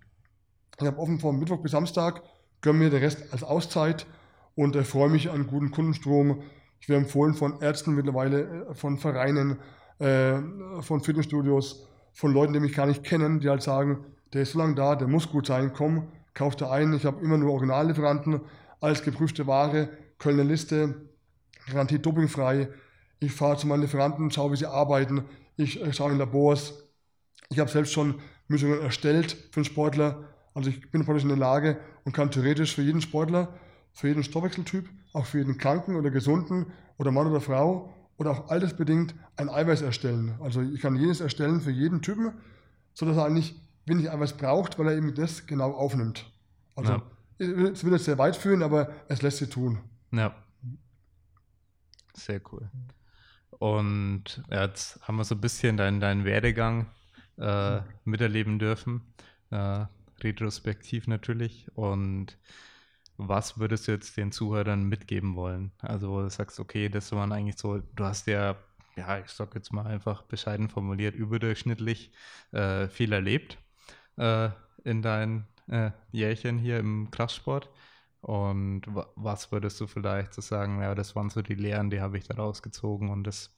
Ich habe offen von Mittwoch bis Samstag, gönne mir den Rest als Auszeit und äh, freue mich an einen guten Kundenstrom. Ich werde empfohlen von Ärzten mittlerweile, äh, von Vereinen, äh, von Fitnessstudios, von Leuten, die mich gar nicht kennen, die halt sagen, der ist so lange da, der muss gut sein, komm, kauf da ein. Ich habe immer nur Originallieferanten, alles geprüfte Ware, Kölner Liste, garantiert dopingfrei. Ich fahre zu meinen Lieferanten, schaue, wie sie arbeiten. Ich äh, schaue in Labors. Ich habe selbst schon Mischungen erstellt für einen Sportler. Also ich bin praktisch in der Lage und kann theoretisch für jeden Sportler, für jeden Stoffwechseltyp, auch für jeden Kranken oder Gesunden oder Mann oder Frau oder auch altersbedingt ein Eiweiß erstellen. Also ich kann jedes erstellen für jeden Typen, sodass er eigentlich wenig Eiweiß braucht, weil er eben das genau aufnimmt. Also Ja. es wird jetzt sehr weit führen, aber es lässt sich tun. Ja. Sehr cool. Und jetzt haben wir so ein bisschen deinen, deinen Werdegang äh, miterleben dürfen. Äh, retrospektiv natürlich. Und was würdest du jetzt den Zuhörern mitgeben wollen? Also, wo du sagst, okay, das waren eigentlich so, du hast ja, ja, ich sag jetzt mal einfach bescheiden formuliert, überdurchschnittlich äh, viel erlebt äh, in deinen äh, Jährchen hier im Kraftsport. Und wa was würdest du vielleicht so sagen, ja, das waren so die Lehren, die habe ich da rausgezogen und das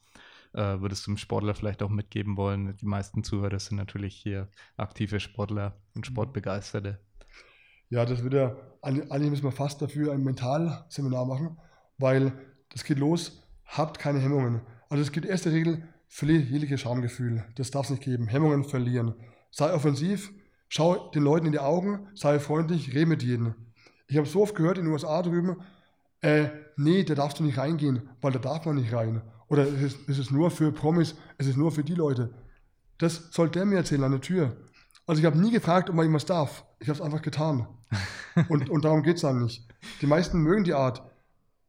äh, würdest du dem Sportler vielleicht auch mitgeben wollen? Die meisten Zuhörer sind natürlich hier aktive Sportler und Sportbegeisterte. Ja, das wird ja, eigentlich müssen wir fast dafür ein Mentalseminar machen, weil Das geht los, habt keine Hemmungen. Also es gibt erste Regel, verliere jegliche Schamgefühl. Das darf es nicht geben. Hemmungen verlieren. Sei offensiv, schau den Leuten in die Augen, sei freundlich, rede mit jedem. Ich habe so oft gehört in den USA drüben, äh, nee, da darfst du nicht reingehen, weil da darf man nicht rein. Oder es ist, es ist nur für Promis, es ist nur für die Leute. Das soll der mir erzählen an der Tür. Also ich habe nie gefragt, ob man irgendwas darf. Ich habe es einfach getan. und, und darum geht es dann nicht. Die meisten mögen die Art.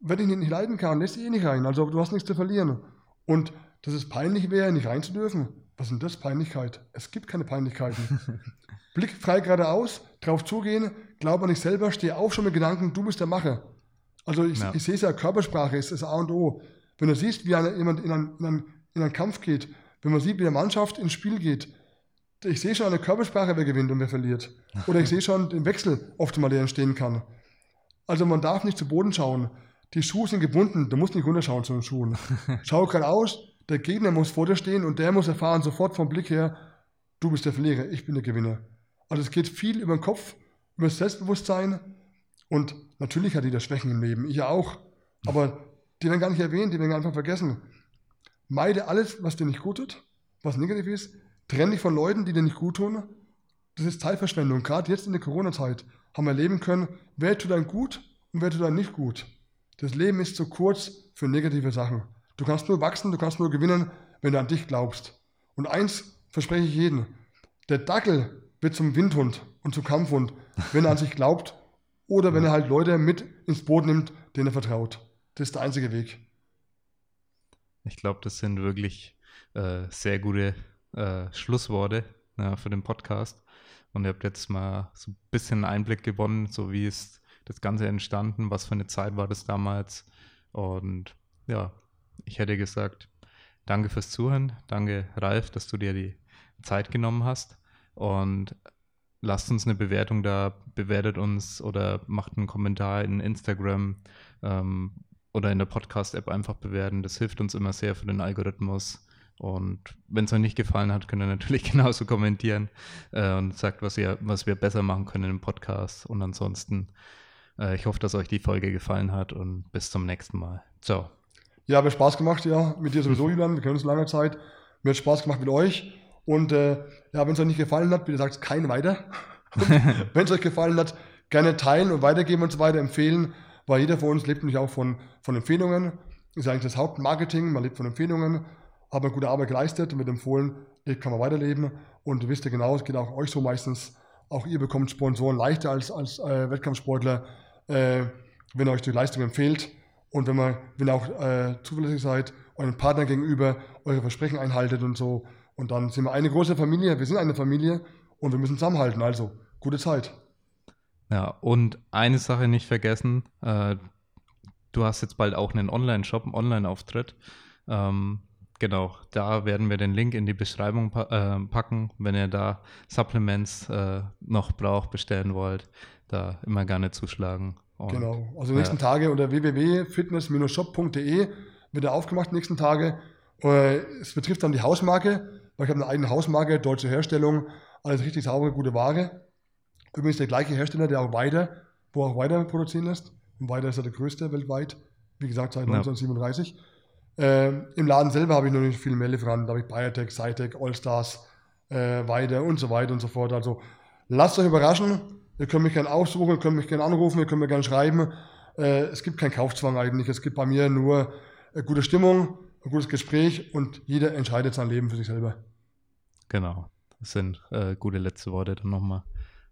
Wenn ich nicht leiden kann, lässt eh nicht rein. Also du hast nichts zu verlieren. Und dass es peinlich wäre, nicht rein zu dürfen. Was ist denn das? Peinlichkeit. Es gibt keine Peinlichkeiten. Blick frei geradeaus, drauf zugehen, glaub an dich selber, steh auf schon mit Gedanken, du bist der Macher. Also ich, ja. ich sehe es ja, Körpersprache ist das A und O. Wenn du siehst, wie eine, jemand in einen, in, einen, in einen Kampf geht, wenn man sieht, wie eine Mannschaft ins Spiel geht, ich sehe schon eine Körpersprache, wer gewinnt und wer verliert. Oder ich sehe schon den Wechsel oft mal, der entstehen kann. Also man darf nicht zu Boden schauen. Die Schuhe sind gebunden, du musst nicht runterschauen zu den Schuhen. Schau geradeaus, der Gegner muss vor dir stehen und der muss erfahren, sofort vom Blick her, du bist der Verlierer, ich bin der Gewinner. Also es geht viel über den Kopf, über das Selbstbewusstsein und natürlich hat jeder Schwächen im Leben, ich auch. Aber die werden gar nicht erwähnt, die werden einfach vergessen. Meide alles, was dir nicht gut tut, was negativ ist. Trenn dich von Leuten, die dir nicht gut tun. Das ist Zeitverschwendung. Gerade jetzt in der Corona-Zeit haben wir erleben können, wer tut dann gut und wer tut dann nicht gut. Das Leben ist zu kurz für negative Sachen. Du kannst nur wachsen, du kannst nur gewinnen, wenn du an dich glaubst. Und eins verspreche ich jedem: Der Dackel wird zum Windhund und zum Kampfhund, wenn er an sich glaubt oder wenn er halt Leute mit ins Boot nimmt, denen er vertraut. Das ist der einzige Weg. Ich glaube, das sind wirklich äh, sehr gute äh, Schlussworte ja, für den Podcast. Und ihr habt jetzt mal so ein bisschen Einblick gewonnen, so wie ist das Ganze entstanden, was für eine Zeit war das damals. Und ja, ich hätte gesagt, danke fürs Zuhören. Danke, Ralf, dass du dir die Zeit genommen hast. Und lasst uns eine Bewertung da, bewertet uns oder macht einen Kommentar in Instagram. Ähm, oder in der Podcast-App einfach bewerten. Das hilft uns immer sehr für den Algorithmus. Und wenn es euch nicht gefallen hat, könnt ihr natürlich genauso kommentieren äh, und sagt, was, ihr, was wir besser machen können im Podcast. Und ansonsten, äh, ich hoffe, dass euch die Folge gefallen hat und bis zum nächsten Mal. Ciao. Ja, hat Spaß gemacht, ja. Mit dir sowieso, Julian. Wir kennen uns lange Zeit. Mir hat Spaß gemacht mit euch. Und äh, ja, wenn es euch nicht gefallen hat, bitte sagt kein weiter. wenn es euch gefallen hat, gerne teilen und weitergeben und so weiter, empfehlen weil jeder von uns lebt nämlich auch von, von Empfehlungen. Ist eigentlich das Hauptmarketing, man lebt von Empfehlungen, hat man gute Arbeit geleistet und mit empfohlen, kann man weiterleben. Und wisst ja genau, es geht auch euch so meistens, auch ihr bekommt Sponsoren leichter als, als äh, Wettkampfsportler, äh, wenn ihr euch die Leistung empfehlt und wenn, man, ihr auch äh, zuverlässig seid, euren Partner gegenüber eure Versprechen einhaltet und so. Und dann sind wir eine große Familie, wir sind eine Familie und wir müssen zusammenhalten. Also, gute Zeit. Ja, und eine Sache nicht vergessen, äh, du hast jetzt bald auch einen Online-Shop, einen Online-Auftritt. Ähm, genau, da werden wir den Link in die Beschreibung pa äh, packen, wenn ihr da Supplements äh, noch braucht, bestellen wollt, da immer gerne zuschlagen. Und, genau, also die nächsten Tage unter www.fitness-shop.de wird er aufgemacht, die nächsten Tage. Äh, es betrifft dann die Hausmarke, weil ich habe eine eigene Hausmarke, deutsche Herstellung, alles richtig saubere, gute Ware. Übrigens der gleiche Hersteller, der auch weiter, wo auch weiter produzieren lässt. Und weiter ist er der größte weltweit. Wie gesagt, seit ja. 1937. Ähm, Im Laden selber habe ich noch nicht viel mehr Lieferanten. Da habe ich Biotech, Cytec, Allstars, äh, weiter und so weiter und so fort. Also lasst euch überraschen. Ihr könnt mich gerne aussuchen, ihr könnt mich gerne anrufen, ihr könnt mir gerne schreiben. Äh, es gibt keinen Kaufzwang eigentlich. Es gibt bei mir nur eine gute Stimmung, ein gutes Gespräch und jeder entscheidet sein Leben für sich selber. Genau. Das sind äh, gute letzte Worte dann nochmal.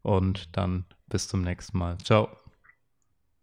Und dann bis zum nächsten Mal. Ciao.